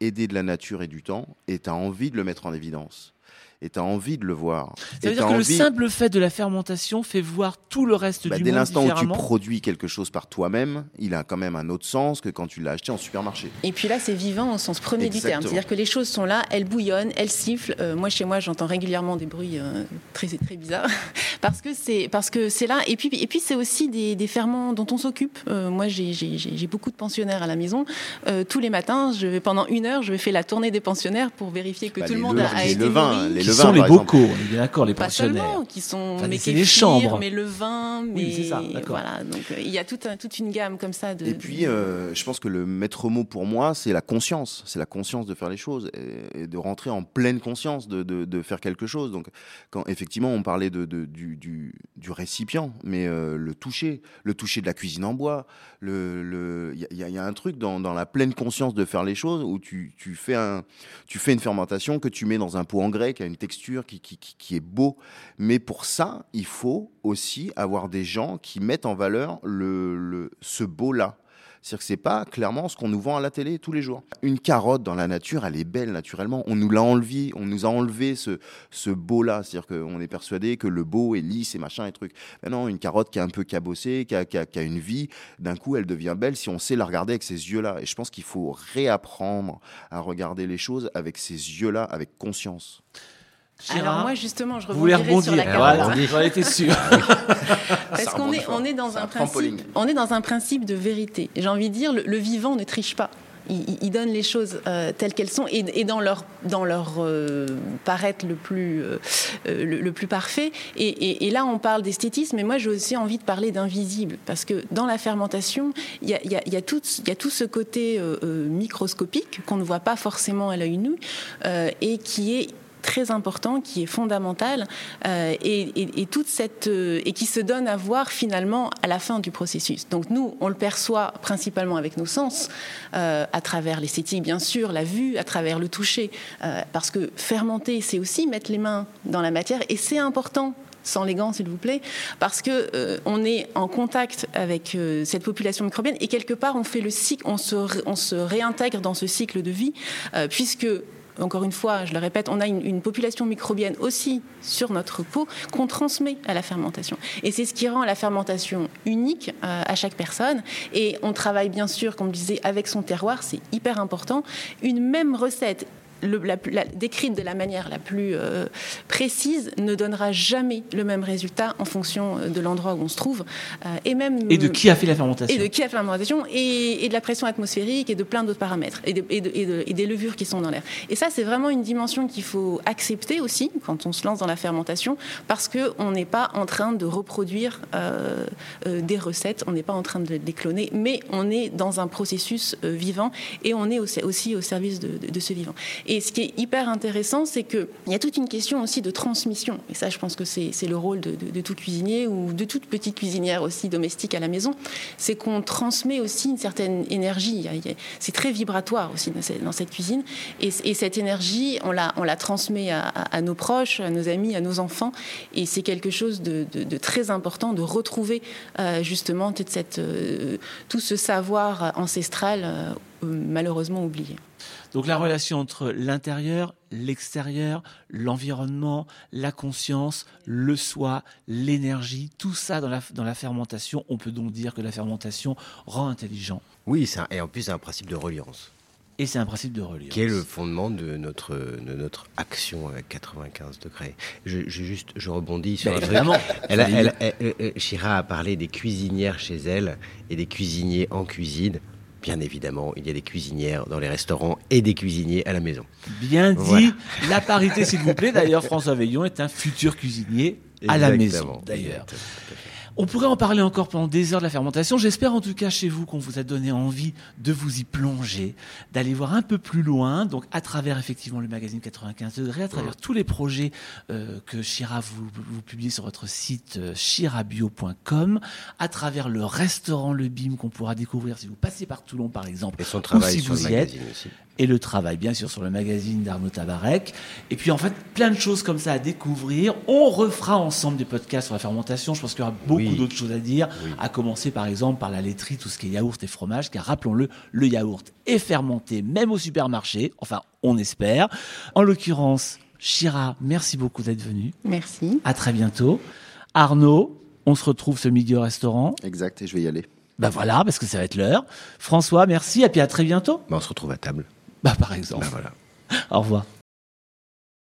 aidé de la nature et du temps, et tu as envie de le mettre en évidence et tu as envie de le voir. Ça veut dire que le simple fait de la fermentation fait voir tout le reste bah, du dès monde l'instant où tu produis quelque chose par toi-même, il a quand même un autre sens que quand tu l'as acheté en supermarché. Et puis là, c'est vivant au sens premier du terme. C'est-à-dire que les choses sont là, elles bouillonnent, elles sifflent. Euh, moi, chez moi, j'entends régulièrement des bruits euh, très, très bizarres parce que c'est parce que c'est là. Et puis, et puis c'est aussi des, des, ferments dont on s'occupe. Euh, moi, j'ai beaucoup de pensionnaires à la maison. tous les matins, je vais pendant une heure, je vais faire la tournée des pensionnaires pour vérifier que bah, tout le monde a, été nourri qui sont les bocaux, on est bien d'accord, les pensionnaires. Seulement, qui sont mais les chambres, mais le vin, mais oui, ça, voilà. Donc euh, il y a toute, toute une gamme comme ça. De, et puis, euh, je pense que le maître mot pour moi, c'est la conscience, c'est la conscience de faire les choses et, de rentrer en pleine conscience de, de, de, faire quelque chose. Donc, quand effectivement on parlait de, du, du, du, récipient, mais euh, le toucher, le toucher de la cuisine en bois, le, il y, y, a un truc dans, dans, la pleine conscience de faire les choses où tu, tu fais un, tu fais une fermentation que tu mets dans un pot en grès qui a une texture qui, est beau. Mais pour ça, il faut aussi avoir des gens qui mettent en valeur le, ce beau-là. C'est-à-dire que c'est pas clairement ce qu'on nous vend à la télé tous les jours. Une carotte dans la nature, elle est belle naturellement. On nous l'a enlevé, on nous a enlevé ce, ce beau-là. C'est-à-dire qu'on est persuadé que le beau est lisse et machin et truc. Mais non, une carotte qui est un peu cabossée, qui a, qui a une vie, d'un coup, elle devient belle si on sait la regarder avec ces yeux-là. Et je pense qu'il faut réapprendre à regarder les choses avec ces yeux-là, avec conscience. Alors moi justement, je rebondirai sur la carotte. J'en étais sûr. Parce qu'on est, on est dans un, principe, on est dans un principe de vérité. J'ai envie de dire, le, vivant ne triche pas. ils, donnent les choses euh, telles qu'elles sont et, dans leur, dans leur euh, paraître le plus, euh, le, plus parfait. Et, là, on parle d'esthétisme, mais moi, j'ai aussi envie de parler d'invisible, parce que dans la fermentation, il y a, y a, tout, y a tout ce côté microscopique qu'on ne voit pas forcément à l'œil nu et qui est très important, qui est fondamental euh, et, toute cette euh, et qui se donne à voir finalement à la fin du processus. Donc nous, on le perçoit principalement avec nos sens, euh, à travers l'esthétique bien sûr, la vue, à travers le toucher, parce que fermenter, c'est aussi mettre les mains dans la matière et c'est important sans les gants, s'il vous plaît, parce que on est en contact avec cette population microbienne et quelque part on fait le cycle, on se, on se réintègre dans ce cycle de vie, puisque encore une fois, je le répète, on a une, population microbienne aussi sur notre peau qu'on transmet à la fermentation. Et c'est ce qui rend la fermentation unique euh, à chaque personne. Et on travaille bien sûr, comme je disais, avec son terroir, c'est hyper important. Une même recette la, décrite de la manière la plus euh, précise ne donnera jamais le même résultat en fonction euh, de l'endroit où on se trouve. Euh, et, même, et de qui a fait la fermentation. Et de qui a fait la fermentation, et, de la pression atmosphérique, et de plein d'autres paramètres, et, des levures qui sont dans l'air. Et ça, c'est vraiment une dimension qu'il faut accepter aussi quand on se lance dans la fermentation, parce qu'on n'est pas en train de reproduire des recettes, on n'est pas en train de les cloner, mais on est dans un processus vivant, et on est aussi, au service de, de ce vivant. Et ce qui est hyper intéressant, c'est qu'il y a toute une question aussi de transmission. Et ça, je pense que c'est le rôle de, tout cuisinier ou de toute petite cuisinière aussi domestique à la maison. C'est qu'on transmet aussi une certaine énergie. C'est très vibratoire aussi dans cette, cuisine. Et, cette énergie, on la, transmet à, nos proches, à nos amis, à nos enfants. Et c'est quelque chose de, très important de retrouver euh, justement euh, tout ce savoir ancestral euh, malheureusement oublié. Donc la relation entre l'intérieur, l'extérieur, l'environnement, la conscience, le soi, l'énergie, tout ça dans la, dans la fermentation, on peut donc dire que la fermentation rend intelligent. Oui, et en plus c'est un principe de reliance. Et c'est un principe de reliance. Qui est le fondement de notre, de notre action avec 95 degrés. Je, juste, je rebondis sur ben, un truc. Elle, elle, Chira a parlé des cuisinières chez elle et des cuisiniers en cuisine. Bien évidemment, il y a des cuisinières dans les restaurants et des cuisiniers à la maison. Bien dit. La parité, s'il vous plaît. D'ailleurs, François Veillon est un futur cuisinier à la maison. D'ailleurs. On pourrait en parler encore pendant des heures de la fermentation. J'espère en tout cas chez vous qu'on vous a donné envie de vous y plonger, d'aller voir un peu plus loin, donc à travers effectivement le magazine 95 degrés, à travers tous les projets euh, que Chira vous, vous publiez sur votre site euh, chirabio.com, à travers le restaurant Le Bim qu'on pourra découvrir si vous passez par Toulon par exemple, et son travail si sur vous y êtes. Aussi et le travail, bien sûr, sur le magazine d'Arnaud Tabarek. Et puis, en fait, plein de choses comme ça à découvrir. On refera ensemble des podcasts sur la fermentation. Je pense qu'il y aura beaucoup d'autres choses à dire, à commencer par exemple par la laiterie, tout ce qui est yaourt et fromage, car rappelons-le, le yaourt est fermenté, même au supermarché. Enfin, on espère. En l'occurrence, Chira, merci beaucoup d'être venu. Merci. À très bientôt. Arnaud, on se retrouve ce midi au restaurant. Exact, et je vais y aller. Ben voilà, parce que ça va être l'heure. François, merci, et puis à très bientôt. Ben on se retrouve à table. Bah, par exemple. Bah, voilà. Au revoir.